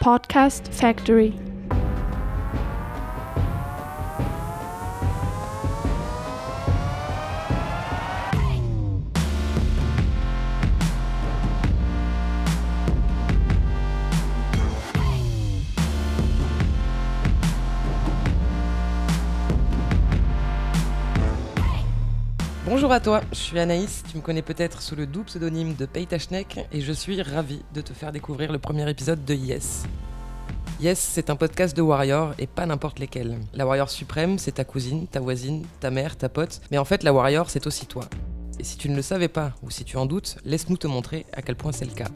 Podcast Factory. Bonjour à toi, je suis Anaïs, tu me connais peut-être sous le doux pseudonyme de Peytachnek et je suis ravi de te faire découvrir le premier épisode de Yes. Yes, c'est un podcast de Warrior et pas n'importe lesquels. La Warrior suprême, c'est ta cousine, ta voisine, ta mère, ta pote, mais en fait la Warrior, c'est aussi toi. Et si tu ne le savais pas ou si tu en doutes, laisse-nous te montrer à quel point c'est le cas.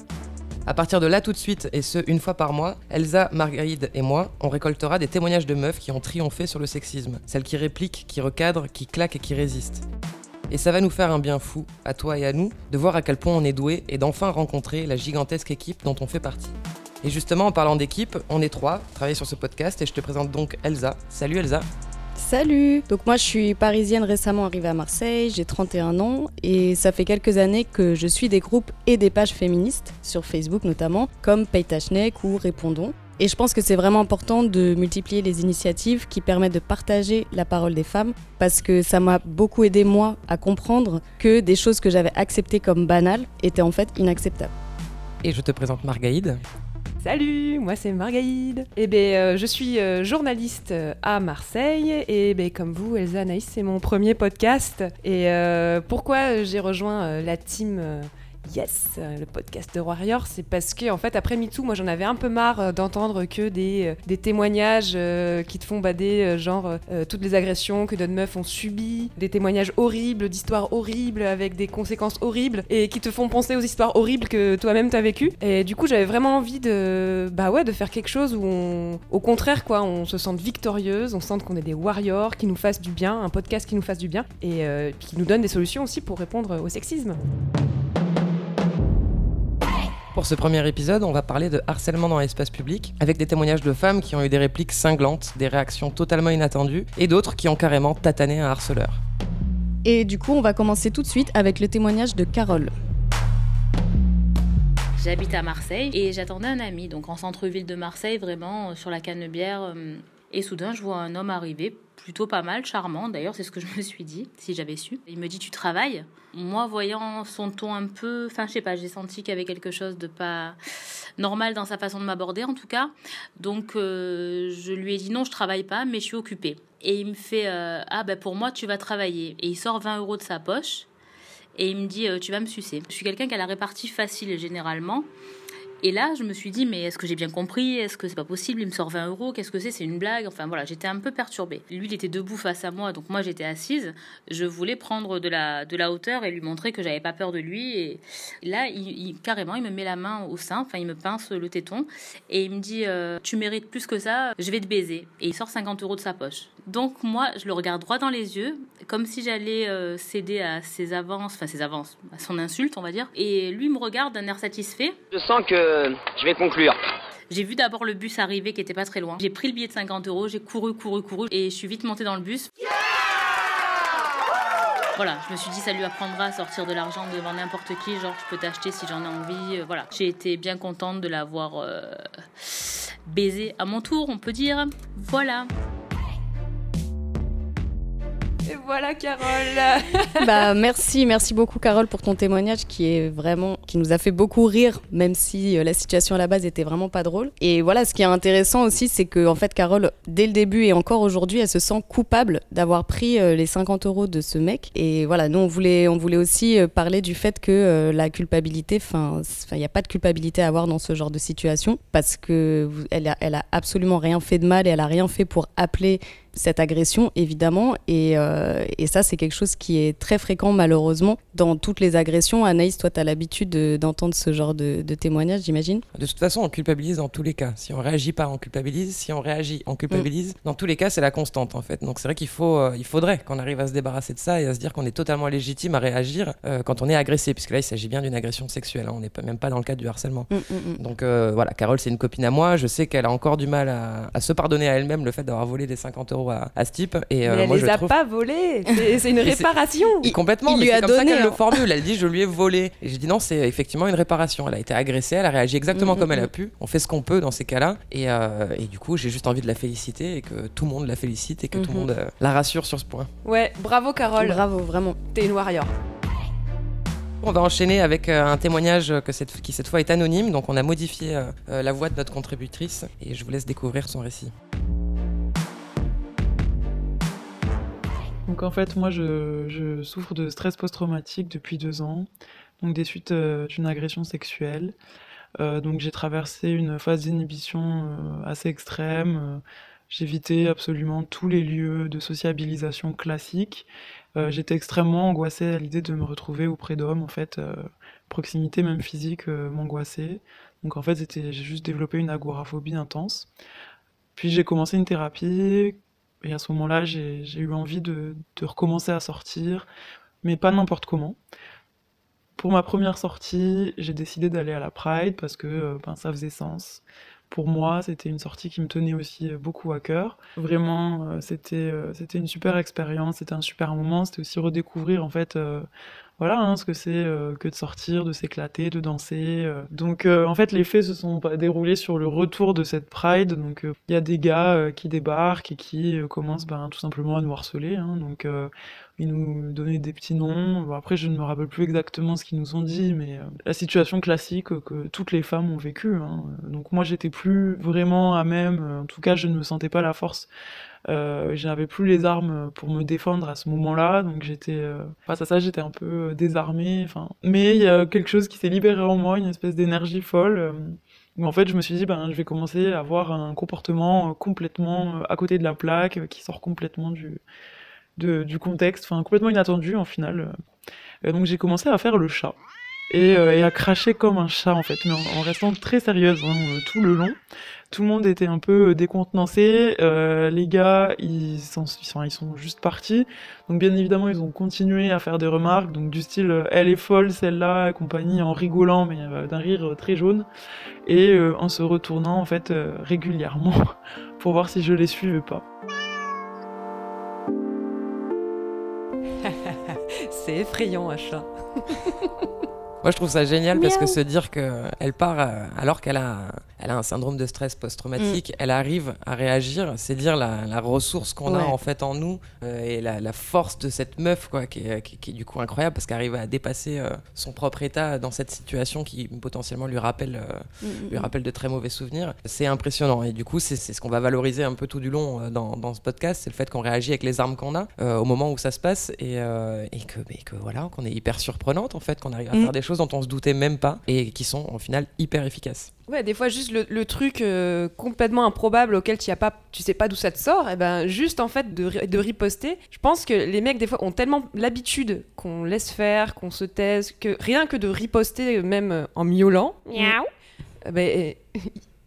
À partir de là tout de suite, et ce une fois par mois, Elsa, Marguerite et moi, on récoltera des témoignages de meufs qui ont triomphé sur le sexisme, celles qui répliquent, qui recadrent, qui claquent et qui résistent. Et ça va nous faire un bien fou, à toi et à nous, de voir à quel point on est doué et d'enfin rencontrer la gigantesque équipe dont on fait partie. Et justement, en parlant d'équipe, on est trois, travailler sur ce podcast, et je te présente donc Elsa. Salut Elsa. Salut Donc moi je suis parisienne récemment arrivée à Marseille, j'ai 31 ans et ça fait quelques années que je suis des groupes et des pages féministes, sur Facebook notamment, comme Paytachnek ou Répondons. Et je pense que c'est vraiment important de multiplier les initiatives qui permettent de partager la parole des femmes parce que ça m'a beaucoup aidé moi à comprendre que des choses que j'avais acceptées comme banales étaient en fait inacceptables. Et je te présente Margaïde. Salut, moi c'est Margaïde. Et ben, euh, je suis euh, journaliste euh, à Marseille et ben, comme vous, Elsa Anaïs, c'est mon premier podcast. Et euh, pourquoi j'ai rejoint euh, la team euh, Yes, euh, le podcast de Warrior, c'est parce que en fait après MeToo, moi j'en avais un peu marre euh, d'entendre que des, euh, des témoignages qui te font bader, genre toutes les agressions que d'autres meufs ont subies, des témoignages horribles, d'histoires horribles avec des conséquences horribles et qui te font penser aux histoires horribles que toi-même t'as vécues. Et du coup j'avais vraiment envie de, bah ouais, de faire quelque chose où au contraire quoi, on se sente victorieuse, on sente qu'on est des warriors, qui nous fassent du bien, un podcast qui nous fasse du bien et qui nous donne des solutions aussi pour répondre au sexisme. Pour ce premier épisode, on va parler de harcèlement dans l'espace public, avec des témoignages de femmes qui ont eu des répliques cinglantes, des réactions totalement inattendues, et d'autres qui ont carrément tatané un harceleur. Et du coup on va commencer tout de suite avec le témoignage de Carole. J'habite à Marseille et j'attendais un ami, donc en centre-ville de Marseille, vraiment euh, sur la Canebière. euh, Et soudain, je vois un homme arriver, plutôt pas mal, charmant. D'ailleurs, c'est ce que je me suis dit, si j'avais su. Il me dit Tu travailles Moi, voyant son ton un peu. Enfin, je sais pas, j'ai senti qu'il y avait quelque chose de pas normal dans sa façon de m'aborder, en tout cas. Donc, euh, je lui ai dit Non, je travaille pas, mais je suis occupée. Et il me fait euh, Ah, ben pour moi, tu vas travailler. Et il sort 20 euros de sa poche. Et il me dit, euh, tu vas me sucer. Je suis quelqu'un qui a la répartie facile généralement. Et là, je me suis dit, mais est-ce que j'ai bien compris? Est-ce que c'est pas possible? Il me sort 20 euros. Qu'est-ce que c'est? C'est une blague? Enfin voilà, j'étais un peu perturbée. Lui, il était debout face à moi, donc moi j'étais assise. Je voulais prendre de la, de la hauteur et lui montrer que j'avais pas peur de lui. Et là, il, carrément, il me met la main au sein, enfin, il me pince le téton et il me dit, euh, tu mérites plus que ça, je vais te baiser. Et il sort 50 euros de sa poche. Donc moi, je le regarde droit dans les yeux, comme si j'allais euh, céder à ses avances, enfin ses avances, à son insulte, on va dire. Et lui me regarde d'un air satisfait. Je sens que je vais conclure. J'ai vu d'abord le bus arriver qui était pas très loin. J'ai pris le billet de 50 euros, j'ai couru, couru, couru et je suis vite montée dans le bus. Voilà, je me suis dit ça lui apprendra à sortir de l'argent devant n'importe qui, genre je peux t'acheter si j'en ai envie, euh, voilà. J'ai été bien contente de l'avoir euh, baisé à mon tour, on peut dire. Voilà. Et voilà Carole bah merci, merci beaucoup Carole pour ton témoignage qui est vraiment qui nous a fait beaucoup rire même si euh, la situation à la base était vraiment pas drôle. Et voilà, ce qui est intéressant aussi c'est que en fait Carole dès le début et encore aujourd'hui, elle se sent coupable d'avoir pris euh, les 50 euros de ce mec. Et voilà, nous on voulait on voulait aussi euh, parler du fait que la culpabilité, enfin il n'y a pas de culpabilité à avoir dans ce genre de situation parce que elle elle a absolument rien fait de mal et elle a rien fait pour appeler cette agression, évidemment. Et, euh, et ça, c'est quelque chose qui est très fréquent, malheureusement, dans toutes les agressions. Anaïs, toi, tu as l'habitude de- d'entendre ce genre de, de témoignages, j'imagine? De toute façon, on culpabilise dans tous les cas. Si on réagit pas, on culpabilise. Si on réagit, on culpabilise. Dans tous les cas, c'est la constante en fait. Donc c'est vrai qu'il faut, euh, il faudrait qu'on arrive à se débarrasser de ça et à se dire qu'on est totalement légitime à réagir euh, quand on est agressé, puisque là, il s'agit bien d'une agression sexuelle. hein. On n'est même pas dans le cadre du harcèlement. Mm, mm, mm. Donc voilà, Carole, c'est une copine à moi. Je sais qu'elle a encore du mal à, à se pardonner à elle-même le fait d'avoir volé les 50 euros euros à, à ce type. Et Mais euh, elle moi, les je a trouve. pas volés. C'est c'est une réparation. Il- complètement, il mais lui c'est a comme ça donné, qu'elle le formule. Elle dit je lui ai volé. Et j'ai dit non, c'est effectivement une réparation. Elle a été agressée, elle a réagi exactement Mm, comme mm, elle a mm. pu. On fait ce qu'on peut dans ces cas-là. Et, euh, et du coup, j'ai juste envie de la féliciter et que tout le monde la félicite et que tout le Mhm. monde euh, la rassure sur ce point. Ouais, bravo Carole. Bravo, vraiment. T'es une warrior. On va enchaîner avec euh, un témoignage que cette, qui cette fois est anonyme. Donc on a modifié euh, euh, la voix de notre contributrice et je vous laisse découvrir son récit. Donc en fait, moi, je, souffre de stress post-traumatique depuis deux ans, donc des suites euh, d'une agression sexuelle. Euh, donc j'ai traversé une phase d'inhibition euh, assez extrême. J'évitais absolument tous les lieux de sociabilisation classiques. J'étais extrêmement angoissée à l'idée de me retrouver auprès d'hommes. En fait, proximité même physique m'angoissait. Donc en fait, j'ai juste développé une agoraphobie intense. Puis j'ai commencé une thérapie et à ce moment-là, j'ai eu envie de, recommencer à sortir, mais pas n'importe comment. Pour ma première sortie, j'ai décidé d'aller à la Pride parce que euh, ben, ça faisait sens. Pour moi, c'était une sortie qui me tenait aussi euh, beaucoup à cœur. Vraiment, euh, c'était une super expérience, c'était un super moment. C'était aussi redécouvrir en fait, voilà, hein, ce que c'est euh, que de sortir, de s'éclater, de danser. euh. Donc, euh, en fait, les faits se sont déroulés sur le retour de cette Pride. Donc, il y a des gars qui débarquent et qui commencent ben, tout simplement à nous harceler. hein. Donc, ils nous donnaient des petits noms. Bon, après, je ne me rappelle plus exactement ce qu'ils nous ont dit, mais la situation classique que toutes les femmes ont vécue. hein. Donc, moi, j'étais plus vraiment à même. En tout cas, je ne me sentais pas la force. Euh, j'avais plus les armes pour me défendre à ce moment-là, donc j'étais euh, face à ça, j'étais un peu euh, désarmée. Enfin, mais il y a quelque chose qui s'est libéré en moi, une espèce d'énergie folle. euh, où en fait, je me suis dit, ben, je vais commencer à avoir un comportement euh, complètement à côté de la plaque, qui sort complètement du, du contexte, enfin complètement inattendu en final. Donc j'ai commencé à faire le chat et, à cracher comme un chat en fait, mais en, restant très sérieuse hein, tout le long. Tout le monde était un peu euh, décontenancé. euh, les gars, ils sont, juste partis. Donc bien évidemment, ils ont continué à faire des remarques, donc du style euh, elle est folle celle-là, et compagnie, en rigolant, mais d'un rire très jaune, et en se retournant en fait régulièrement pour voir si je les suivais pas. C'est effrayant, un chat. Moi, je trouve ça génial parce que se dire qu'elle part euh, alors qu'elle a, elle a un syndrome de stress post-traumatique, elle arrive à réagir, c'est dire la, la ressource qu'on a en fait en nous euh, et la, la force de cette meuf, quoi, qui est, qui- qui est du coup incroyable parce qu'elle arrive à dépasser euh, son propre état dans cette situation qui potentiellement lui rappelle, euh, lui rappelle de très mauvais souvenirs. C'est impressionnant et du coup, c'est ce qu'on va valoriser un peu tout du long dans, dans ce podcast, c'est le fait qu'on réagit avec les armes qu'on a au moment où ça se passe et, et que, mais que voilà, qu'on est hyper surprenante en fait, qu'on arrive à Mm. faire des choses dont on se doutait même pas et qui sont au final hyper efficaces. Ouais, des fois juste le, le truc euh, complètement improbable auquel tu as pas, tu sais pas d'où ça te sort, et ben juste en fait de, de riposter. Je pense que les mecs des fois ont tellement l'habitude qu'on laisse faire, qu'on se taise, que rien que de riposter même euh, en miaulant, euh, ben,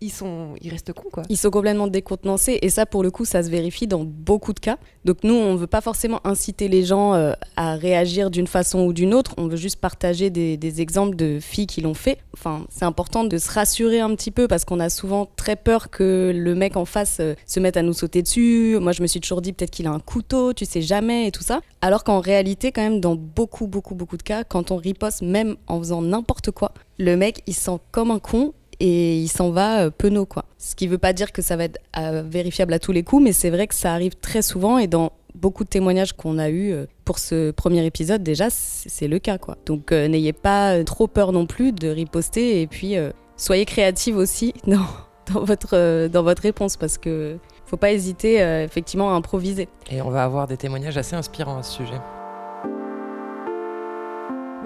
ils sont, ils restent cons quoi. Ils sont complètement décontenancés et ça pour le coup ça se vérifie dans beaucoup de cas. Donc nous on veut pas forcément inciter les gens euh, à réagir d'une façon ou d'une autre, on veut juste partager des, des exemples de filles qui l'ont fait. Enfin c'est important de se rassurer un petit peu parce qu'on a souvent très peur que le mec en face euh, se mette à nous sauter dessus. Moi je me suis toujours dit peut-être qu'il a un couteau, tu sais jamais et tout ça. Alors qu'en réalité quand même dans beaucoup beaucoup beaucoup de cas quand on riposte même en faisant n'importe quoi, le mec il se sent comme un con et il s'en va euh, penaud quoi. Ce qui veut pas dire que ça va être euh, vérifiable à tous les coups, mais c'est vrai que ça arrive très souvent et dans beaucoup de témoignages qu'on a eu euh, pour ce premier épisode déjà c'est le cas quoi. Donc n'ayez pas trop peur non plus de riposter et puis soyez créative aussi dans, votre dans votre réponse parce que faut pas hésiter effectivement à improviser. Et on va avoir des témoignages assez inspirants à ce sujet.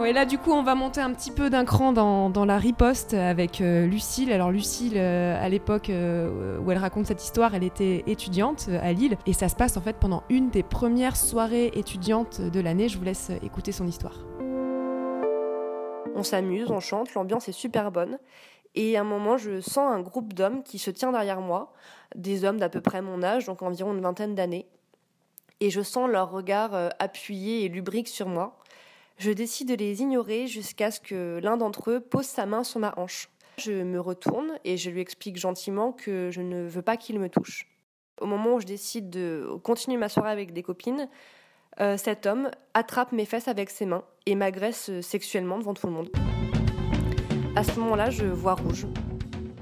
Et là, du coup, on va monter un petit peu d'un cran dans, la riposte avec euh, Lucille. Alors, Lucille, euh, à l'époque euh, où elle raconte cette histoire, elle était étudiante à Lille. Et ça se passe en fait pendant une des premières soirées étudiantes de l'année. Je vous laisse écouter son histoire. On s'amuse, on chante, l'ambiance est super bonne. Et à un moment, je sens un groupe d'hommes qui se tient derrière moi, des hommes d'à peu près mon âge, donc environ une vingtaine d'années. Et je sens leur regard appuyé et lubrique sur moi. Je décide de les ignorer jusqu'à ce que l'un d'entre eux pose sa main sur ma hanche. Je me retourne et je lui explique gentiment que je ne veux pas qu'il me touche. Au moment où je décide de continuer ma soirée avec des copines, euh, cet homme attrape mes fesses avec ses mains et m'agresse sexuellement devant tout le monde. À ce moment-là, je vois rouge.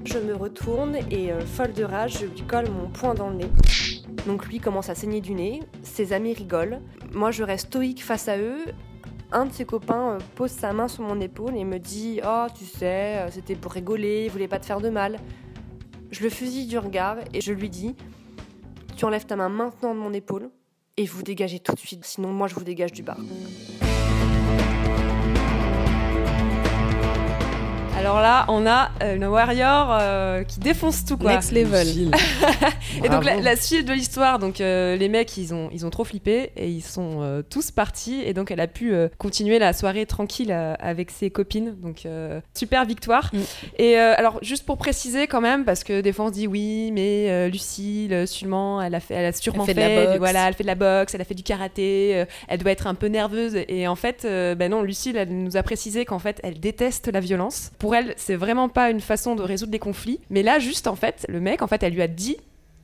Je me retourne et, euh, folle de rage, je lui colle mon poing dans le nez. Donc lui commence à saigner du nez, ses amis rigolent. Moi, je reste stoïque face à eux. Un de ses copains euh, pose sa main sur mon épaule et me dit Oh, tu sais, euh, c'était pour rigoler, il voulait pas te faire de mal. Je le fusille du regard et je lui dis Tu enlèves ta main maintenant de mon épaule et vous dégagez tout de suite, sinon moi je vous dégage du bar. Alors là, on a euh, une warrior euh, qui défonce tout quoi. Next level. Et donc la, suite de l'histoire, donc euh, les mecs ils ont ils ont trop flippé et ils sont euh, tous partis et donc elle a pu euh, continuer la soirée tranquille euh, avec ses copines. Donc euh, super victoire. Mm. Et euh, alors juste pour préciser quand même parce que des fois on se dit oui mais euh, Lucille sûrement elle a fait elle a sûrement fait de la boxe. voilà elle fait de la boxe, elle a fait du karaté, euh, elle doit être un peu nerveuse et en fait euh, ben non Lucille elle nous a précisé qu'en fait elle déteste la violence. Pour elle c'est vraiment pas une façon de résoudre des conflits. Mais là juste en fait le mec en fait elle lui a dit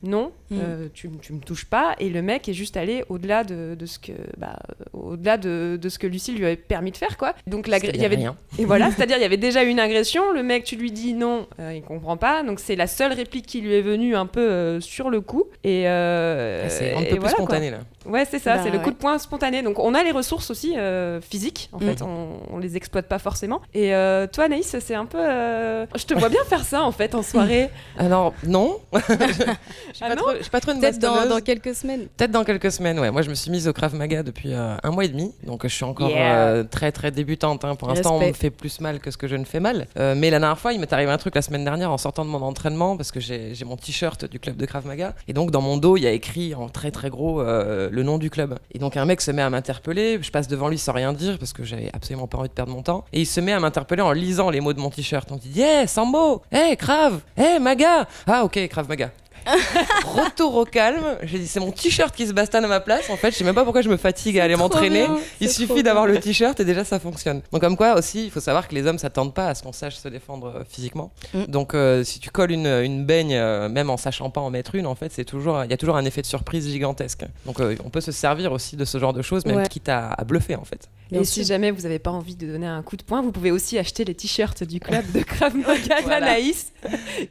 non, Mm. euh, tu, tu me touches pas. Et le mec est juste allé au-delà de, de ce que, bah, au-delà de, de ce que Lucille lui avait permis de faire, quoi. Donc il y avait, rien. et voilà, c'est-à-dire il y avait déjà eu une agression. Le mec, tu lui dis non, euh, il comprend pas. Donc c'est la seule réplique qui lui est venue un peu euh, sur le coup. Et euh, C'est un peu plus voilà, quoi. spontané là. Ouais, c'est ça, Bah, c'est le ouais. coup de poing spontané. Donc on a les ressources aussi euh, physiques, en Mm. fait, on, on les exploite pas forcément. Et euh, toi, Anaïs, c'est un peu. euh, Je te vois bien faire ça en fait en soirée. Alors non, je Ah pas pas trop une Peut-être dans, quelques semaines. Peut-être dans quelques semaines, ouais. Moi, je me suis mise au Krav Maga depuis euh, un mois et demi, donc je suis encore Yeah. euh, très très débutante. hein. Pour l'instant, on me fait plus mal que ce que je ne fais mal. Euh, mais la dernière fois, il m'est arrivé un truc la semaine dernière en sortant de mon entraînement parce que j'ai mon t-shirt du club de Krav Maga et donc dans mon dos, il y a écrit en très très gros le nom du club. Et donc un mec se met à m'interpeller. Je passe devant lui sans rien dire parce que j'avais absolument pas envie de perdre mon temps. Et il se met à m'interpeller en lisant les mots de mon t-shirt. On dit Yeah, Sambo, hey Krav, hey Maga. Ah ok, Krav Maga. Retour au calme. J'ai dit, c'est mon t-shirt qui se bastonne à ma place. En fait, je sais même pas pourquoi je me fatigue à aller m'entraîner. Il suffit d'avoir le t-shirt et déjà ça fonctionne. Donc comme quoi aussi, il faut savoir que les hommes s'attendent pas à ce qu'on sache se défendre euh, physiquement. Mm. Donc euh, si tu colles une, une baigne, euh, même en sachant pas en mettre une, en fait, c'est toujours, il y a toujours un effet de surprise gigantesque. Donc euh, on peut se servir aussi de ce genre de choses, même Ouais. quitte à, à bluffer en fait. Bien et sûr. si jamais vous n'avez pas envie de donner un coup de poing, vous pouvez aussi acheter les t-shirts du club de Krav Maga Voilà. d'Anaïs.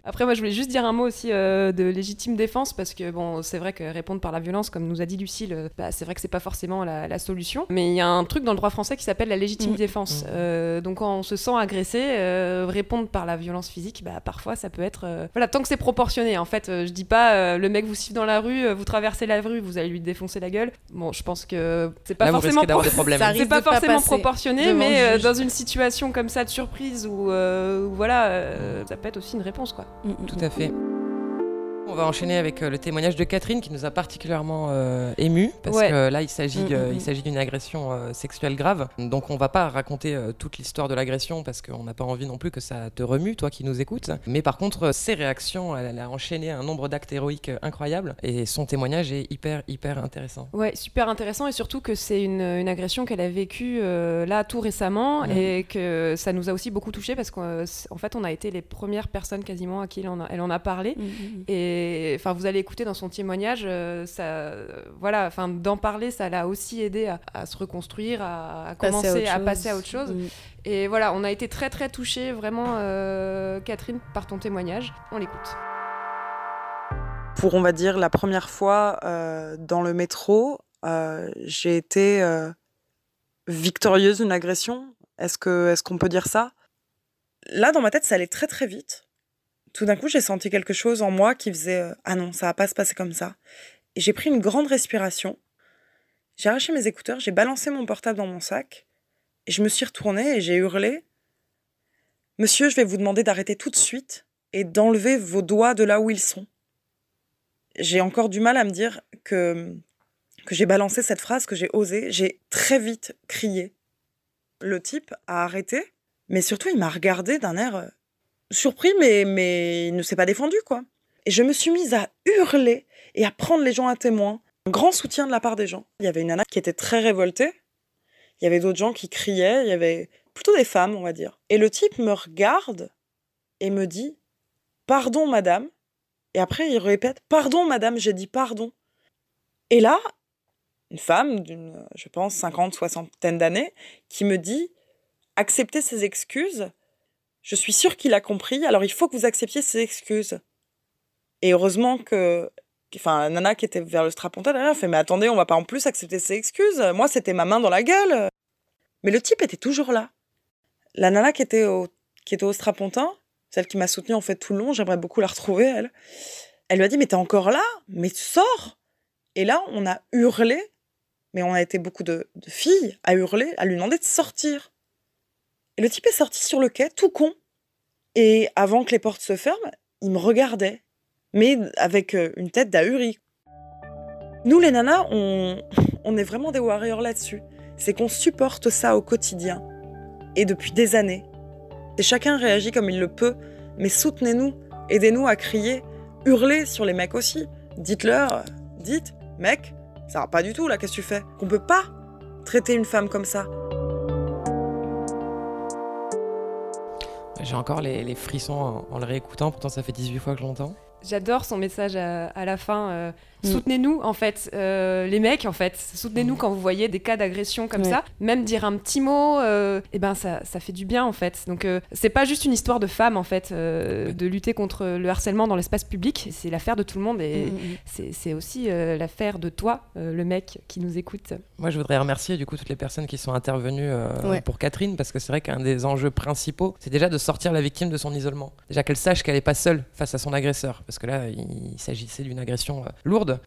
Après, moi, je voulais juste dire un mot aussi euh, de légitime défense parce que bon, c'est vrai que répondre par la violence, comme nous a dit Lucille, euh, bah, c'est vrai que c'est pas forcément la, la solution. Mais il y a un truc dans le droit français qui s'appelle la légitime Mm. défense. Mm. Euh, donc, quand on se sent agressé, euh, répondre par la violence physique, bah, parfois ça peut être. euh, Voilà, tant que c'est proportionné. En fait, euh, je dis pas euh, le mec vous siffle dans la rue, vous traversez la rue, vous allez lui défoncer la gueule. Bon, je pense que c'est pas Là, vous forcément risquez d'avoir pro- des problèmes. Ça pas forcément proportionné, mais euh, dans une situation comme ça de surprise où, euh, où voilà, euh, ça peut être aussi une réponse quoi. Mm, mm, Tout à fait. On va enchaîner avec euh, le témoignage de Catherine qui nous a particulièrement euh, ému parce Ouais. que là il s'agit Mm, de- mm, il mm. s'agit d'une agression euh, sexuelle grave. Donc on va pas raconter euh, toute l'histoire de l'agression parce qu'on n'a pas envie non plus que ça te remue toi qui nous écoutes. Mais par contre euh, ses réactions, elle, elle a enchaîné un nombre d'actes héroïques euh, incroyables et son témoignage est hyper hyper intéressant. Ouais, super intéressant et surtout que c'est une, une agression qu'elle a vécue euh, là tout récemment et que ça nous a aussi beaucoup touché parce qu'en en fait on a été les premières personnes quasiment à qui elle en a, elle en a parlé. mm. Et enfin, vous allez écouter dans son témoignage, euh, ça, voilà, enfin, d'en parler, ça l'a aussi aidé à, à se reconstruire, à, à Passer commencer à passer à autre chose. Mm. Et voilà, on a été très très touchés, vraiment, euh, Catherine, par ton témoignage. On l'écoute. pour, on va dire, la première fois euh, dans le métro, euh, j'ai été euh, victorieuse d'une agression. Est-ce que, est-ce qu'on peut dire ça? Là, dans ma tête, ça allait très très vite. Tout d'un coup, j'ai senti quelque chose en moi qui faisait euh, ah non, ça va pas se passer comme ça. Et j'ai pris une grande respiration. J'ai arraché mes écouteurs, j'ai balancé mon portable dans mon sac, et je me suis retournée et j'ai hurlé Monsieur, je vais vous demander d'arrêter tout de suite et d'enlever vos doigts de là où ils sont j'ai encore du mal à me dire que, que j'ai balancé cette phrase, que j'ai osé. J'ai très vite crié. Le type a arrêté, mais surtout il m'a regardé d'un air euh, surpris, mais, mais il ne s'est pas défendu, quoi. Et je me suis mise à hurler et à prendre les gens à témoin. Un grand soutien de la part des gens. Il y avait une nana qui était très révoltée. Il y avait d'autres gens qui criaient. Il y avait plutôt des femmes, on va dire. Et le type me regarde et me dit Pardon, madame, Et après, il répète Pardon, madame, j'ai dit pardon. Et là, une femme d'une, je pense, 50, soixantaine d'années, qui me dit Acceptez ses excuses. Je suis sûre qu'il a compris, alors il faut que vous acceptiez ses excuses. Et heureusement que. Enfin, Nana qui était vers le strapontin, elle fait Mais attendez, on va pas en plus accepter ses excuses. Moi, c'était ma main dans la gueule. Mais le type était toujours là. La nana qui était au, qui était au strapontin, celle qui m'a soutenue en fait tout le long, j'aimerais beaucoup la retrouver, elle. Elle lui a dit Mais t'es encore là? Mais sors Et là, on a hurlé, mais on a été beaucoup de filles à hurler, à lui demander de sortir. Le type est sorti sur le quai, tout con. Et avant que les portes se ferment, il me regardait, mais avec euh, une tête d'ahuri. Nous, les nanas, on, on est vraiment des warriors là-dessus. C'est qu'on supporte ça au quotidien. Et depuis des années. Et chacun réagit comme il le peut, mais soutenez-nous, aidez-nous à crier, hurlez sur les mecs aussi. Dites-leur, dites, mec, ça va pas du tout là, qu'est-ce que tu fais? Qu'on peut pas traiter une femme comme ça. J'ai encore les, frissons en, le réécoutant, pourtant ça fait 18 fois que je l'entends. J'adore son message à, à la fin. euh, Mm. Soutenez-nous, en fait, euh, les mecs, en fait. Soutenez-nous quand vous voyez des cas d'agression comme Ouais. ça. Même dire un petit mot, euh, eh ben ça, ça fait du bien, en fait. Donc, euh, c'est pas juste une histoire de femme, en fait, de lutter contre le harcèlement dans l'espace public. C'est l'affaire de tout le monde et Mm, mm. c'est aussi l'affaire de toi, le mec qui nous écoute. Moi, je voudrais remercier du coup toutes les personnes qui sont intervenues Ouais. pour Catherine, parce que c'est vrai qu'un des enjeux principaux, c'est déjà de sortir la victime de son isolement. Déjà qu'elle sache qu'elle n'est pas seule face à son agresseur, parce que là, il s'agissait d'une agression euh,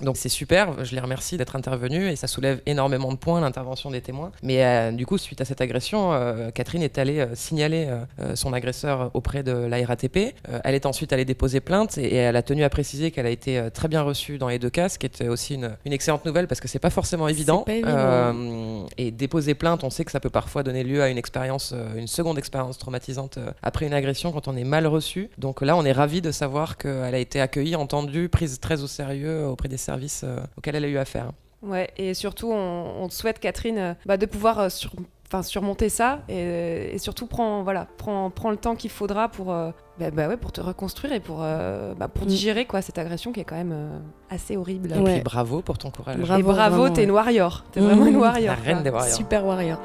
Donc c'est super, je les remercie d'être intervenus et ça soulève énormément de points l'intervention des témoins. Mais euh, du coup, suite à cette agression, euh, Catherine est allée euh, signaler son agresseur auprès de la RATP. Elle est ensuite allée déposer plainte et, et elle a tenu à préciser qu'elle a été très bien reçue dans les deux cas, ce qui était aussi une, une excellente nouvelle parce que c'est pas forcément évident. pas évident. Et déposer plainte, on sait que ça peut parfois donner lieu à une expérience, une seconde expérience traumatisante après une agression quand on est mal reçu. Donc là, on est ravi de savoir qu'elle a été accueillie, entendue, prise très au sérieux auprès des services euh, auxquels elle a eu affaire. Ouais, et surtout, on, on te souhaite, Catherine, euh, bah, de pouvoir euh, sur- enfin, surmonter ça et, et surtout, prends, voilà, prends, prends le temps qu'il faudra pour, euh, bah, bah ouais, pour te reconstruire et pour, euh, bah, pour Mm. digérer quoi, cette agression qui est quand même euh, assez horrible. Et Ouais. puis bravo pour ton courage. Bravo, et bravo, t'es une warrior. T'es Mm. vraiment une La warrior. reine quoi. des warriors. Super warrior.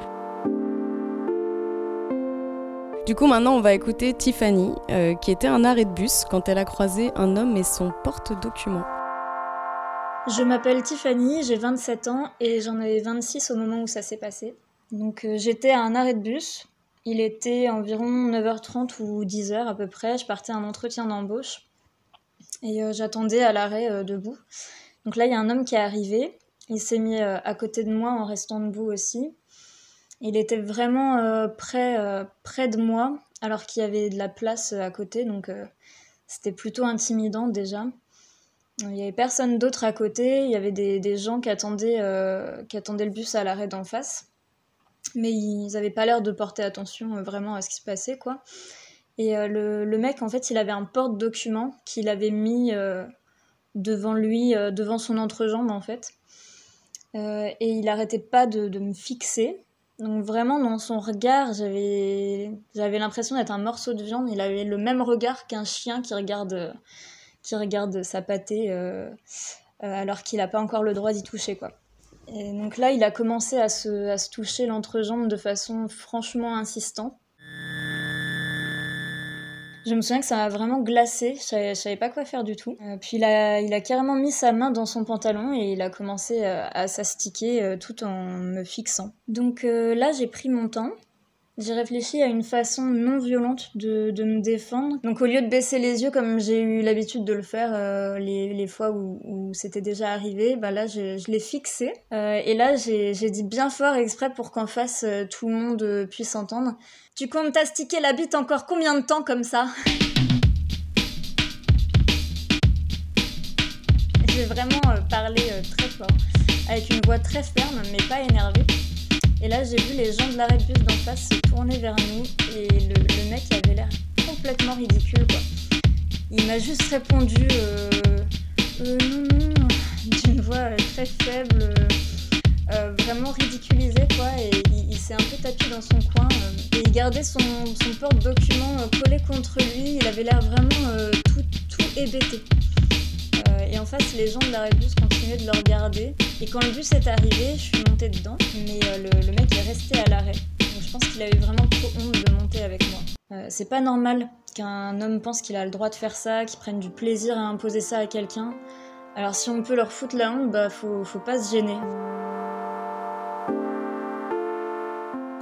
Du coup, maintenant, on va écouter Tiffany, euh, qui était un arrêt de bus quand elle a croisé un homme et son porte-document. Je m'appelle Tiffany, j'ai 27 ans et j'en avais 26 au moment où ça s'est passé. Donc euh, j'étais à un arrêt de bus. Il était environ 9h30 ou 10h à peu près. Je partais à un entretien d'embauche et euh, j'attendais à l'arrêt euh, debout. Donc là, il y a un homme qui est arrivé. Il s'est mis à côté de moi en restant debout aussi. Il était vraiment près, près de moi alors qu'il y avait de la place à côté. Donc c'était plutôt intimidant déjà. Il n'y avait personne d'autre à côté, il y avait des, des gens qui attendaient, euh, qui attendaient le bus à l'arrêt d'en face. Mais ils n'avaient pas l'air de porter attention euh, vraiment à ce qui se passait, quoi. Et euh, le, le mec, en fait, il avait un porte-document qu'il avait mis devant lui, devant son entrejambe, en fait. Et il n'arrêtait pas de, de me fixer. Donc vraiment, dans son regard, j'avais l'impression d'être un morceau de viande. Il avait le même regard qu'un chien qui regarde... qui regarde sa pâtée euh, euh, alors qu'il n'a pas encore le droit d'y toucher quoi. Et donc là, il a commencé à se, à se toucher l'entrejambe de façon franchement insistante. Je me souviens que ça m'a vraiment glacé, je savais, savais pas quoi faire du tout. Euh, puis il a, il a carrément mis sa main dans son pantalon et il a commencé à s'astiquer tout en me fixant. Donc là, j'ai pris mon temps. J'ai réfléchi à une façon non violente de, de me défendre. Donc au lieu de baisser les yeux comme j'ai eu l'habitude de le faire euh, les, les fois où, où c'était déjà arrivé, bah là je, je l'ai fixé. Euh, et là j'ai dit bien fort exprès pour qu'en face euh, tout le monde puisse entendre. Tu comptes t'astiquer la bite encore combien de temps comme ça? J'ai vraiment parlé très fort, avec une voix très ferme mais pas énervée. Et là, j'ai vu les gens de l'arrêt de bus d'en face se tourner vers nous et le, le mec avait l'air complètement ridicule, quoi. Il m'a juste répondu euh, euh, non, non, d'une voix très faible, euh, euh, vraiment ridiculisée, quoi. Et il, s'est un peu tapis dans son coin et il gardait son, son porte-document collé contre lui. Il avait l'air vraiment tout, tout hébété. Et en fait, les gens de l'arrêt de bus continuaient de le regarder. Et quand le bus est arrivé, je suis montée dedans, mais euh, le, le, mec est resté à l'arrêt. Donc je pense qu'il avait vraiment trop honte de monter avec moi. Euh, c'est pas normal qu'un homme pense qu'il a le droit de faire ça, qu'il prenne du plaisir à imposer ça à quelqu'un. Alors si on peut leur foutre la honte, bah faut, faut pas se gêner.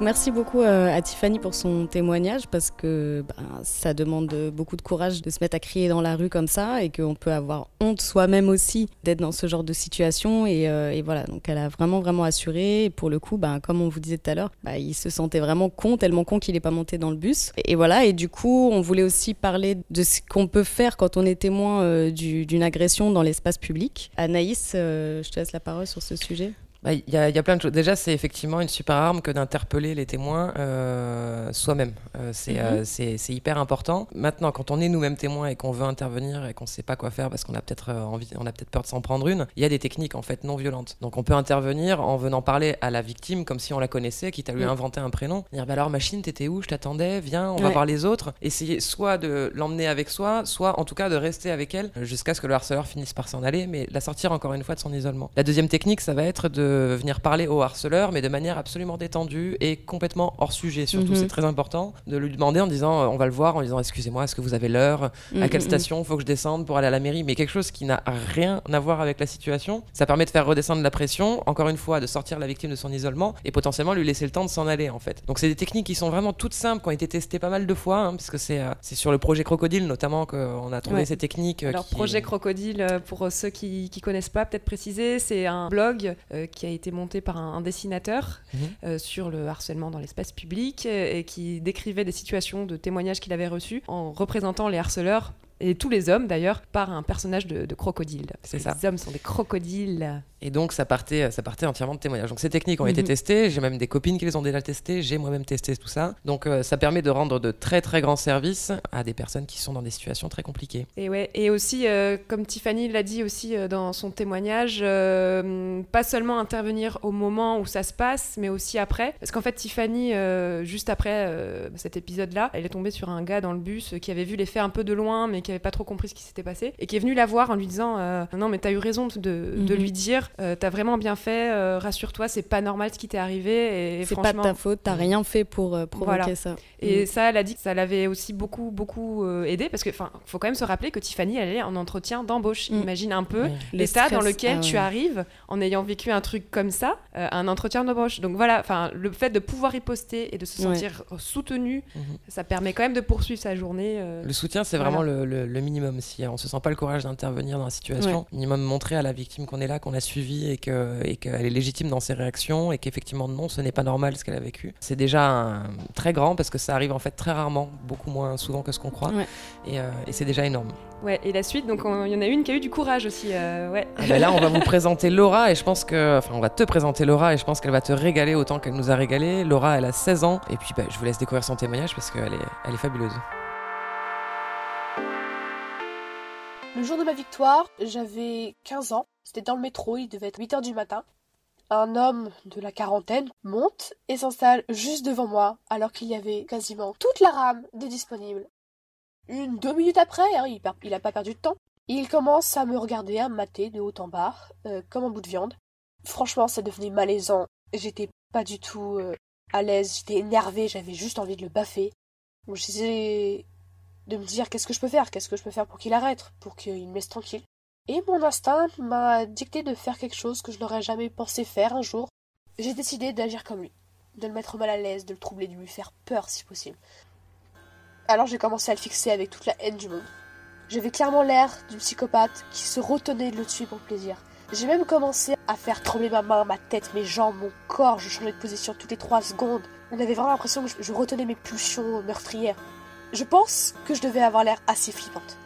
Merci beaucoup euh, à Tiffany pour son témoignage parce que ben, ça demande beaucoup de courage de se mettre à crier dans la rue comme ça et qu'on peut avoir honte soi-même aussi d'être dans ce genre de situation et, euh, voilà. Donc elle a vraiment vraiment assuré pour le coup ben, comme on vous disait tout à l'heure ben, il se sentait vraiment con tellement con qu'il n'est pas monté dans le bus. Et, et, voilà. Et du coup on voulait aussi parler de ce qu'on peut faire quand on est témoin euh, d'une agression dans l'espace public. Anaïs je te laisse la parole sur ce sujet il bah, y, a, y, a plein de choses. Déjà, c'est effectivement une super arme que d'interpeller les témoins euh, soi-même. Euh, c'est mm -hmm. euh, hyper important. Maintenant, quand on est nous-mêmes témoins et qu'on veut intervenir et qu'on ne sait pas quoi faire parce qu'on a peut-être envie, on a peut-être peur de s'en prendre une, il y a des techniques en fait non violentes. Donc, on peut intervenir en venant parler à la victime comme si on la connaissait, quitte à lui mm. inventer un prénom. Dire bah alors machine, t'étais où? Je t'attendais. Viens, on ouais. va voir les autres. Essayer soit de l'emmener avec soi, soit en tout cas de rester avec elle jusqu'à ce que le harceleur finisse par s'en aller, mais la sortir encore une fois de son isolement. La deuxième technique, ça va être de venir parler au harceleur, mais de manière absolument détendue et complètement hors sujet. Surtout, mm -hmm. c'est très important de lui demander en disant, euh, on va le voir, en disant, excusez-moi, est-ce que vous avez l'heure? Mm -hmm. À quelle station? Faut que je descende pour aller à la mairie Mais quelque chose qui n'a rien à voir avec la situation. Ça permet de faire redescendre la pression, encore une fois, de sortir la victime de son isolement et potentiellement lui laisser le temps de s'en aller, en fait. Donc, c'est des techniques qui sont vraiment toutes simples, qui ont été testées pas mal de fois, hein, puisque c'est euh, sur le projet Crocodile notamment qu'on a trouvé ouais. ces techniques. Alors, qui... projet Crocodile, pour ceux qui, qui connaissent pas, peut-être préciser, c'est un blog euh, qui a été monté par un, un dessinateur mmh. euh, sur le harcèlement dans l'espace public euh, et qui décrivait des situations de témoignages qu'il avait reçus en représentant les harceleurs et tous les hommes d'ailleurs par un personnage de, de crocodile. C'est ça. Les hommes sont des crocodiles. Et donc ça partait, ça partait entièrement de témoignages. Donc ces techniques ont été testées, j'ai même des copines qui les ont déjà testées, j'ai moi-même testé tout ça. Donc euh, ça permet de rendre de très très grands services à des personnes qui sont dans des situations très compliquées. Et ouais, et aussi euh, comme Tiffany l'a dit aussi euh, dans son témoignage, pas seulement intervenir au moment où ça se passe, mais aussi après. Parce qu'en fait Tiffany, juste après cet épisode-là, elle est tombée sur un gars dans le bus qui avait vu les faits un peu de loin, mais qui avait pas trop compris ce qui s'était passé, et qui est venu la voir en lui disant non mais t'as eu raison de, de mm -hmm. lui dire euh, t'as vraiment bien fait, euh, rassure-toi, c'est pas normal ce qui t'est arrivé. C'est pas de ta faute, t'as rien fait pour euh, provoquer voilà. ça. Et mmh. ça, elle a dit que ça l'avait aussi beaucoup, beaucoup euh, aidé parce que, enfin, faut quand même se rappeler que Tiffany, elle est en entretien d'embauche. Mmh. Imagine un peu l'état dans lequel ah, tu arrives en ayant vécu un truc comme ça, euh, un entretien d'embauche. Donc voilà, enfin, le fait de pouvoir y poster et de se sentir ouais. soutenu, ça permet quand même de poursuivre sa journée. Euh, le soutien, c'est voilà. vraiment le, le, le, minimum. Si on se sent pas le courage d'intervenir dans la situation, minimum montrer à la victime qu'on est là, qu'on a suivi et que et qu'elle est légitime dans ses réactions et qu'effectivement non, ce n'est pas normal ce qu'elle a vécu. C'est déjà un, très grand parce que ça arrive en fait très rarement, beaucoup moins souvent que ce qu'on croit, ouais. et, euh, et c'est déjà énorme. Ouais, et la suite, donc il y en a une qui a eu du courage aussi. Euh, ouais. Ah ben là, on va vous présenter Laura et je pense que, enfin, on va te présenter Laura et je pense qu'elle va te régaler autant qu'elle nous a régalé. Laura, elle a 16 ans et puis bah, je vous laisse découvrir son témoignage parce qu'elle est, elle est fabuleuse. Le jour de ma victoire, j'avais 15 ans. C'était dans le métro, il devait être 8 heures du matin. Un homme de la quarantaine monte et s'installe juste devant moi alors qu'il y avait quasiment toute la rame de disponible. Une, deux minutes après, hein, il, per- il a pas perdu de temps, il commence à me regarder, à me mater de haut en bas, euh, comme un bout de viande. Franchement, ça devenait malaisant. J'étais pas du tout euh, à l'aise, j'étais énervée, j'avais juste envie de le baffer. J'essayais de me dire qu'est-ce que je peux faire, qu'est-ce que je peux faire pour qu'il arrête, pour qu'il me laisse tranquille. Et mon instinct m'a dicté de faire quelque chose que je n'aurais jamais pensé faire un jour. J'ai décidé d'agir comme lui, de le mettre mal à l'aise, de le troubler, de lui faire peur si possible. Alors j'ai commencé à le fixer avec toute la haine du monde. J'avais clairement l'air d'une psychopathe qui se retenait de le tuer pour plaisir. J'ai même commencé à faire trembler ma main, ma tête, mes jambes, mon corps. Je changeais de position toutes les trois secondes. On avait vraiment l'impression que je retenais mes pulsions meurtrières. Je pense que je devais avoir l'air assez flippante.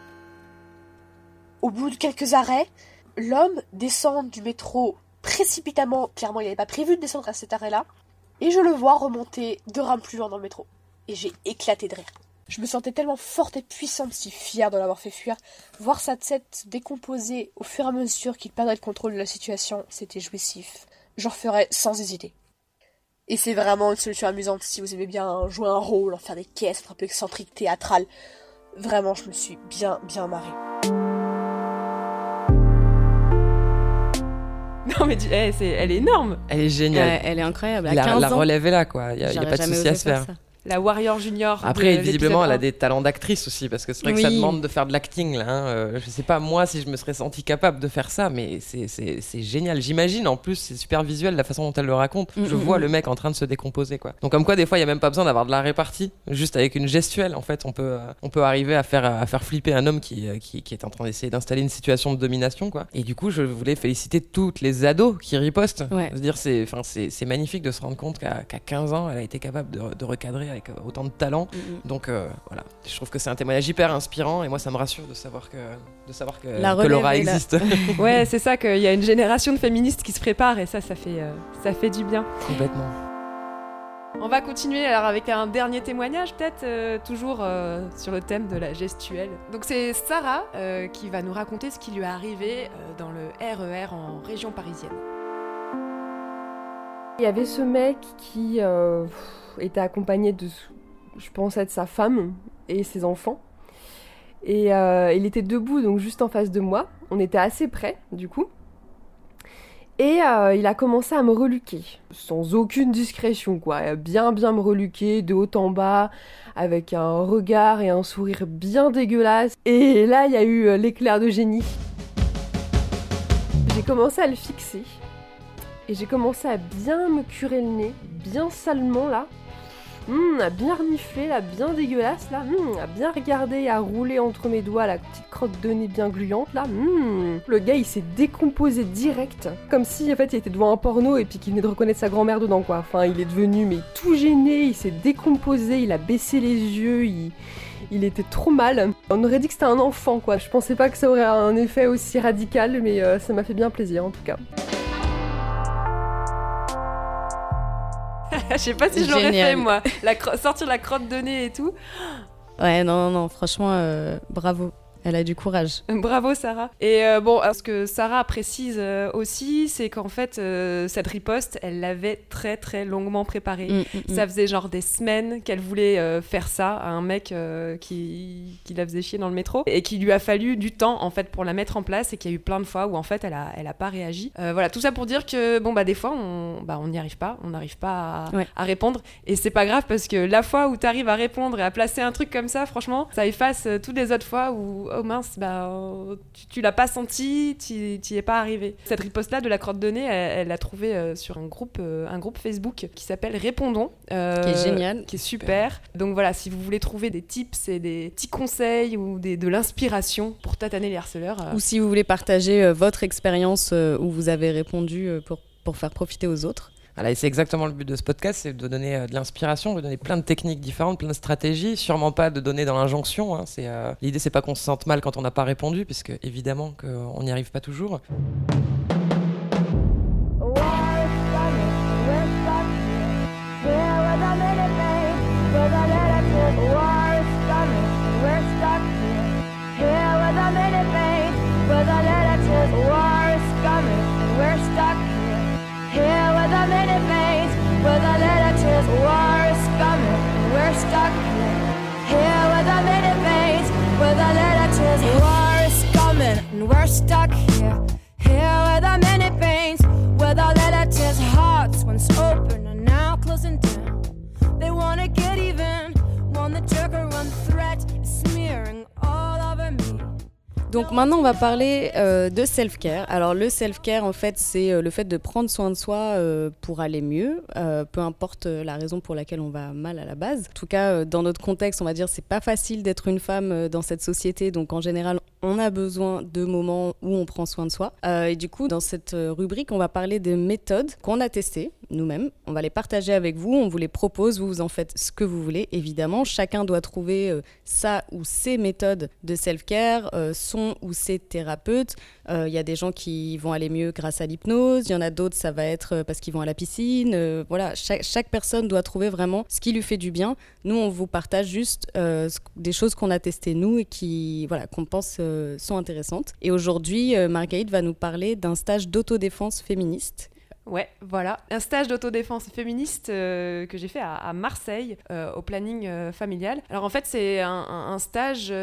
Au bout de quelques arrêts, l'homme descend du métro précipitamment. Clairement, il n'avait pas prévu de descendre à cet arrêt-là. Et je le vois remonter deux rames plus loin dans le métro. Et j'ai éclaté de rire. Je me sentais tellement forte et puissante, si fière de l'avoir fait fuir. Voir sa tête décomposer au fur et à mesure qu'il perdrait le contrôle de la situation, c'était jouissif. J'en ferais sans hésiter. Et c'est vraiment une solution amusante si vous aimez bien jouer un rôle, en faire des caisses, un peu excentrique, théâtral. Vraiment, je me suis bien, bien marrée. Non mais tu... Eh, hey, elle est énorme. Elle est géniale. Ouais, elle est incroyable. À la, la relève est là quoi. Il n'y a, pas de souci à se faire. La Warrior Junior. Après, de visiblement, elle a des talents d'actrice aussi, parce que c'est vrai que ça demande de faire de l'acting. Là, hein. Euh, je sais pas, moi, si je me serais senti capable de faire ça, mais c'est- génial. J'imagine, en plus, c'est super visuel la façon dont elle le raconte. Mm, je mm, vois mm. le mec en train de se décomposer, quoi. Donc, comme quoi, des fois, il y a même pas besoin d'avoir de la répartie. Juste avec une gestuelle, en fait, on peut, euh, on peut arriver à faire, à faire flipper un homme qui, euh, qui, qui est en train d'essayer d'installer une situation de domination, quoi. Et du coup, je voulais féliciter toutes les ados qui ripostent. Ouais. Dire, c'est magnifique de se rendre compte qu'à qu'à 15 ans, elle a été capable de, de recadrer avec euh, autant de talent. Mm, Donc euh, voilà, je trouve que c'est un témoignage hyper inspirant et moi ça me rassure de savoir que, de savoir que, La que Laura existe Ouais, c'est ça qu'il y a une génération de féministes qui se prépare et ça, ça fait, euh, ça fait du bien. complètement. On va continuer alors avec un dernier témoignage, peut-être euh, toujours euh, sur le thème de la gestuelle. Donc c'est Sarah euh, qui va nous raconter ce qui lui est arrivé euh, dans le RER en région parisienne. Il y avait ce mec qui euh, était accompagné de, je pense, être sa femme et ses enfants. Et euh, il était debout, donc juste en face de moi. On était assez près, du coup. Et euh, il a commencé à me reluquer, sans aucune discrétion, quoi. Bien, bien me reluquer, de haut en bas, avec un regard et un sourire bien dégueulasse. Et là, il y a eu euh, l'éclair de génie. J'ai commencé à le fixer. Et j'ai commencé à bien me curer le nez, bien salement là. Hum, à bien renifler là, bien dégueulasse là. Hum, à bien regarder et à rouler entre mes doigts la petite crotte de nez bien gluante là. Hum. Le gars il s'est décomposé direct. Comme si en fait il était devant un porno et puis qu'il venait de reconnaître sa grand-mère dedans quoi. Enfin il est devenu mais tout gêné, il s'est décomposé, il a baissé les yeux, il... Il était trop mal. On aurait dit que c'était un enfant, quoi. Je pensais pas que ça aurait un effet aussi radical, mais euh, ça m'a fait bien plaisir, en tout cas. Je sais pas si je l'aurais fait moi, la sortir la crotte de nez et tout. Ouais, non, non, non, franchement, euh, bravo. Elle a du courage. Bravo Sarah. Et euh, bon, ce que Sarah précise euh, aussi, c'est qu'en fait, euh, cette riposte, elle l'avait très très longuement préparée. Mm, mm, mm. Ça faisait genre des semaines qu'elle voulait faire ça à un mec qui, qui la faisait chier dans le métro et qu'il lui a fallu du temps en fait pour la mettre en place et qu'il y a eu plein de fois où en fait elle a, elle a pas réagi. Euh, voilà, tout ça pour dire que bon bah des fois on bah, on n'y arrive pas, on n'arrive pas à, Ouais. à répondre et c'est pas grave parce que la fois où tu arrives à répondre et à placer un truc comme ça, franchement, ça efface toutes les autres fois où oh mince, bah tu, tu l'as pas senti, tu y es pas arrivé. Cette riposte là de la crotte de nez, elle elle l'a trouvée euh, sur un groupe euh, un groupe Facebook qui s'appelle Répondons euh, Qui est génial. qui est super. Donc voilà, si vous voulez trouver des tips et des petits conseils ou des, de l'inspiration pour tataner les harceleurs, euh, Ou si vous voulez partager votre expérience où vous avez répondu pour, pour faire profiter aux autres. Voilà, c'est exactement le but de ce podcast, c'est de donner euh, de l'inspiration, de donner plein de techniques différentes, plein de stratégies, sûrement pas de donner dans l'injonction. hein, euh, L'idée, c'est pas qu'on se sente mal quand on n'a pas répondu, puisque évidemment qu'on n'y arrive pas toujours. coming in waves with a little tears. War is coming, and we're stuck here. Here with a minute waves with a little tears. War is coming, and we're stuck here. Here with a minute pains with a little tears. Hearts once open are now closing down. They wanna get even, want the joker, one threat is smearing. Donc maintenant, on va parler euh, de self-care. Alors le self-care, en fait, c'est euh, le fait de prendre soin de soi euh, pour aller mieux, peu importe la raison pour laquelle on va mal à la base. En tout cas, dans notre contexte, on va dire, c'est pas facile d'être une femme dans cette société. Donc en général, on a besoin de moments où on prend soin de soi. Et du coup, dans cette rubrique, on va parler des méthodes qu'on a testées nous-mêmes. On va les partager avec vous, on vous les propose, vous, vous en faites ce que vous voulez. Évidemment, chacun doit trouver euh, sa ou ses méthodes de self-care, euh, son ou ses thérapeutes. Euh, Il y a des gens qui vont aller mieux grâce à l'hypnose, il y en a d'autres, ça va être euh, parce qu'ils vont à la piscine. Euh, voilà, chaque, personne doit trouver vraiment ce qui lui fait du bien. Nous, on vous partage juste euh, des choses qu'on a testées nous et qui, voilà, qu'on pense euh, sont intéressantes. Et aujourd'hui, euh, Marguerite va nous parler d'un stage d'autodéfense féministe Ouais, voilà. Un stage d'autodéfense féministe euh, que j'ai fait à, Marseille, euh, au planning euh, familial. Alors en fait, c'est un, stage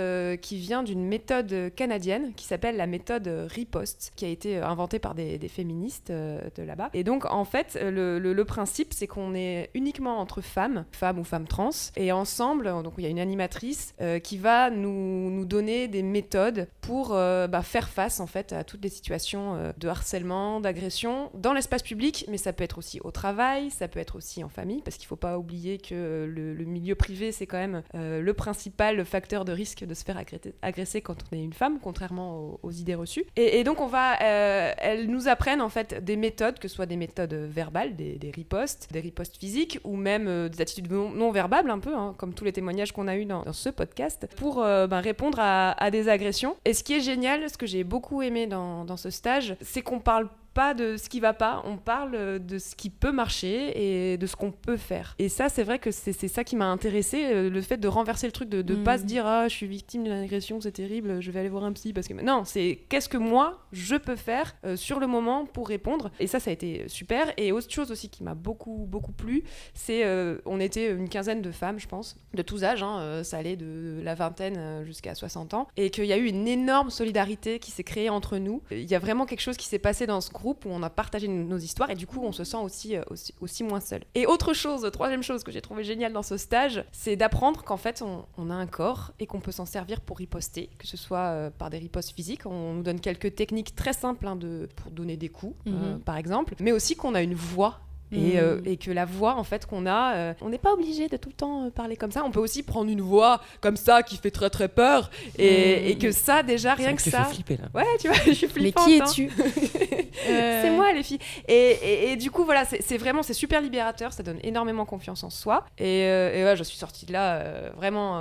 qui vient d'une méthode canadienne qui s'appelle la méthode riposte, qui a été inventée par des, féministes de là-bas. Et donc en fait, le, principe, c'est qu'on est uniquement entre femmes, femmes ou femmes trans, et ensemble, donc il y a une animatrice qui va nous, donner des méthodes pour bah, faire face en fait à toutes les situations de harcèlement, d'agression dans l'espace public, mais ça peut être aussi au travail, ça peut être aussi en famille, parce qu'il ne faut pas oublier que le, milieu privé, c'est quand même euh, le principal facteur de risque de se faire agresser, quand on est une femme, contrairement aux, idées reçues. Et, donc, on va, euh, elles nous apprennent en fait des méthodes, que ce soit des méthodes verbales, des, ripostes, des ripostes physiques, ou même euh, des attitudes non, non verbales, un peu, hein, comme tous les témoignages qu'on a eu dans, ce podcast, pour ben, répondre à, à des agressions. Et ce qui est génial, ce que j'ai beaucoup aimé dans, dans ce stage, c'est qu'on parle pas de ce qui va pas, on parle euh, de ce qui peut marcher et de ce qu'on peut faire. Et ça, c'est vrai que c'est ça qui m'a intéressé, euh, le fait de renverser le truc, de ne pas Mhm. se dire ah je suis victime d'une agression, c'est terrible, je vais aller voir un psy parce que non, c'est qu'est-ce que moi je peux faire euh, sur le moment pour répondre. Et ça, ça a été super. Et autre chose aussi qui m'a beaucoup beaucoup plu, c'est euh, on était une quinzaine de femmes, je pense, de tous âges, hein, ça allait de la vingtaine jusqu'à 60 ans, et qu'il y a eu une énorme solidarité qui s'est créée entre nous. Il y a vraiment quelque chose qui s'est passé dans ce groupe où on a partagé nos histoires et du coup on se sent aussi, euh, aussi, aussi moins seul. Et autre chose, troisième chose que j'ai trouvé géniale dans ce stage, c'est d'apprendre qu'en fait on, on a un corps et qu'on peut s'en servir pour riposter, que ce soit euh, par des ripostes physiques, on nous donne quelques techniques très simples hein, de, pour donner des coups, euh, Mhm. par exemple, mais aussi qu'on a une voix et, euh, Mhm. et que la voix en fait qu'on a, euh, on n'est pas obligé de tout le temps euh, parler comme ça. On peut aussi prendre une voix comme ça qui fait très très peur et, et que ça déjà rien que que ça. fais flipper, là. Ouais, tu vois, je suis Mais flippante. qui hein. es-tu C'est moi les filles. Et, et- du coup voilà, c'est vraiment c'est super libérateur, ça donne énormément confiance en soi. Et, ouais, je suis sortie de là vraiment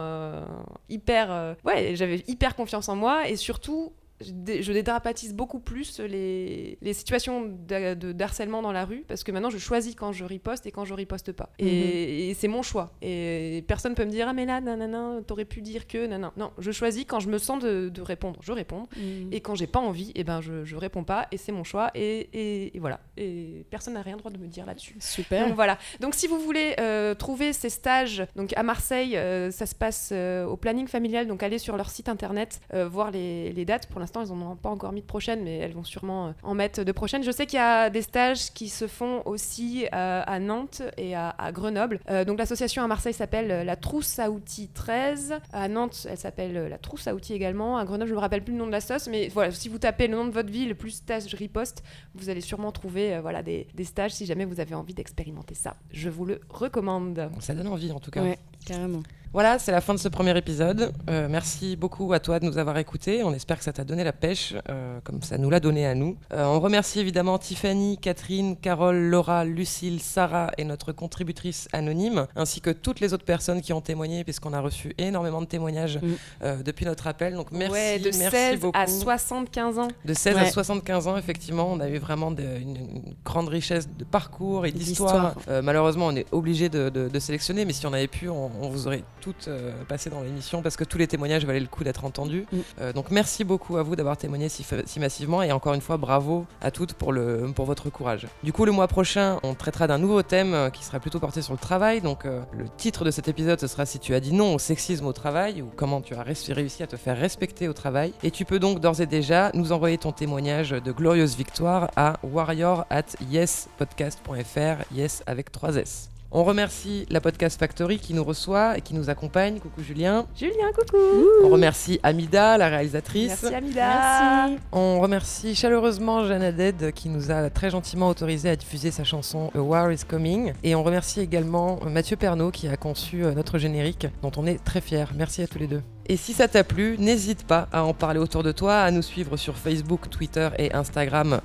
hyper, ouais, j'avais hyper confiance en moi et surtout je dé- je dédramatise beaucoup plus les, les situations d'a- de, d'harcèlement dans la rue parce que maintenant je choisis quand je riposte et quand je riposte pas. Et, et c'est mon choix. Et personne peut me dire Ah, mais là, nanana, t'aurais pu dire que. nanana. Non, je choisis quand je me sens de, de répondre, je réponds. Mhm. Et quand j'ai pas envie, et ben je, je réponds pas et c'est mon choix. Et, et- et voilà. Et personne n'a rien droit de me dire là-dessus. Super. Donc voilà. Donc si vous voulez euh, trouver ces stages, donc à Marseille, euh, ça se passe euh, au planning familial. Donc allez sur leur site internet, voir les, les dates. Pour l'instant, elles en ont pas encore mis de prochaines, mais elles vont sûrement euh, en mettre de prochaines. Je sais qu'il y a des stages qui se font aussi euh, à Nantes et à, à Grenoble. Euh, donc l'association à Marseille s'appelle la Trousse à outils 13. À Nantes, elle s'appelle la Trousse à outils également. À Grenoble, je me rappelle plus le nom de la sauce, mais voilà, si vous tapez le nom de votre ville plus stage riposte, vous allez sûrement trouver euh, voilà, des, des stages si jamais vous avez envie d'expérimenter ça. Je vous le recommande. Ça donne envie en tout cas. Ouais, carrément. Voilà, c'est la fin de ce premier épisode. Euh, merci beaucoup à toi de nous avoir écoutés. On espère que ça t'a donné la pêche, euh, comme ça nous l'a donné à nous. Euh, on remercie évidemment Tiffany, Catherine, Carole, Laura, Lucille, Sarah et notre contributrice anonyme, ainsi que toutes les autres personnes qui ont témoigné, puisqu'on a reçu énormément de témoignages Mm. euh, depuis notre appel. Donc merci, ouais, de merci 16 beaucoup. à 75 ans. De 16 à Ouais. 75 ans, effectivement, on a eu vraiment de- une, une grande richesse de parcours et d'histoire. D'histoire. Euh, malheureusement, on est obligé de, de- de sélectionner, mais si on avait pu, on, on vous aurait toutes euh, passé dans l'émission parce que tous les témoignages valaient le coup d'être entendus. Mm. Euh, donc merci beaucoup à vous d'avoir témoigné si, massivement et encore une fois, bravo à toutes pour, le, pour votre courage. Du coup, le mois prochain, on traitera d'un nouveau thème euh, qui sera plutôt porté sur le travail. Donc le titre de cet épisode, ce sera si tu as dit non au sexisme au travail ou comment tu as ré- réussi à te faire respecter au travail. Et tu peux donc d'ores et déjà nous envoyer ton témoignage de glorieuse victoire à warrior at yespodcast.fr, yes avec 3 S. On remercie la Podcast Factory qui nous reçoit et qui nous accompagne. Coucou Julien. Julien, coucou On remercie Amida, la réalisatrice. Merci Amida Merci. On remercie chaleureusement Jeanne Haddad qui nous a très gentiment autorisé à diffuser sa chanson A War is Coming. Et on remercie également Mathieu Pernaud qui a conçu euh, notre générique dont on est très fiers. Merci à tous les deux. Et si ça t'a plu, n'hésite pas à en parler autour de toi, à nous suivre sur Facebook, Twitter et Instagram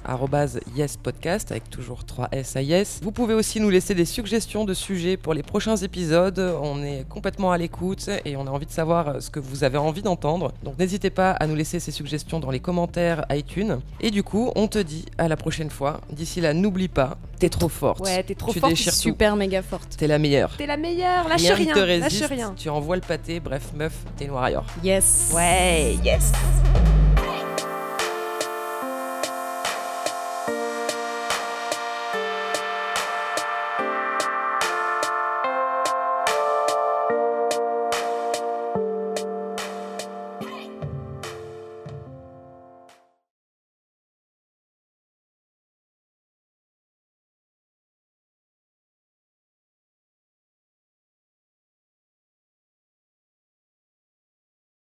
yespodcast avec toujours 3 S à yes. Vous pouvez aussi nous laisser des suggestions de sujets pour les prochains épisodes. On est complètement à l'écoute et on a envie de savoir euh, ce que vous avez envie d'entendre. Donc n'hésitez pas à nous laisser ces suggestions dans les commentaires iTunes. Et du coup, on te dit à la prochaine fois. D'ici là, n'oublie pas, t'es trop forte. Ouais, t'es trop tu forte, déchires tout. Super méga forte. T'es la meilleure. T'es la meilleure, lâche Rien lâche rien. Tu envoies le pâté, bref, meuf, t'es une warrior. Yes. Ouais, yes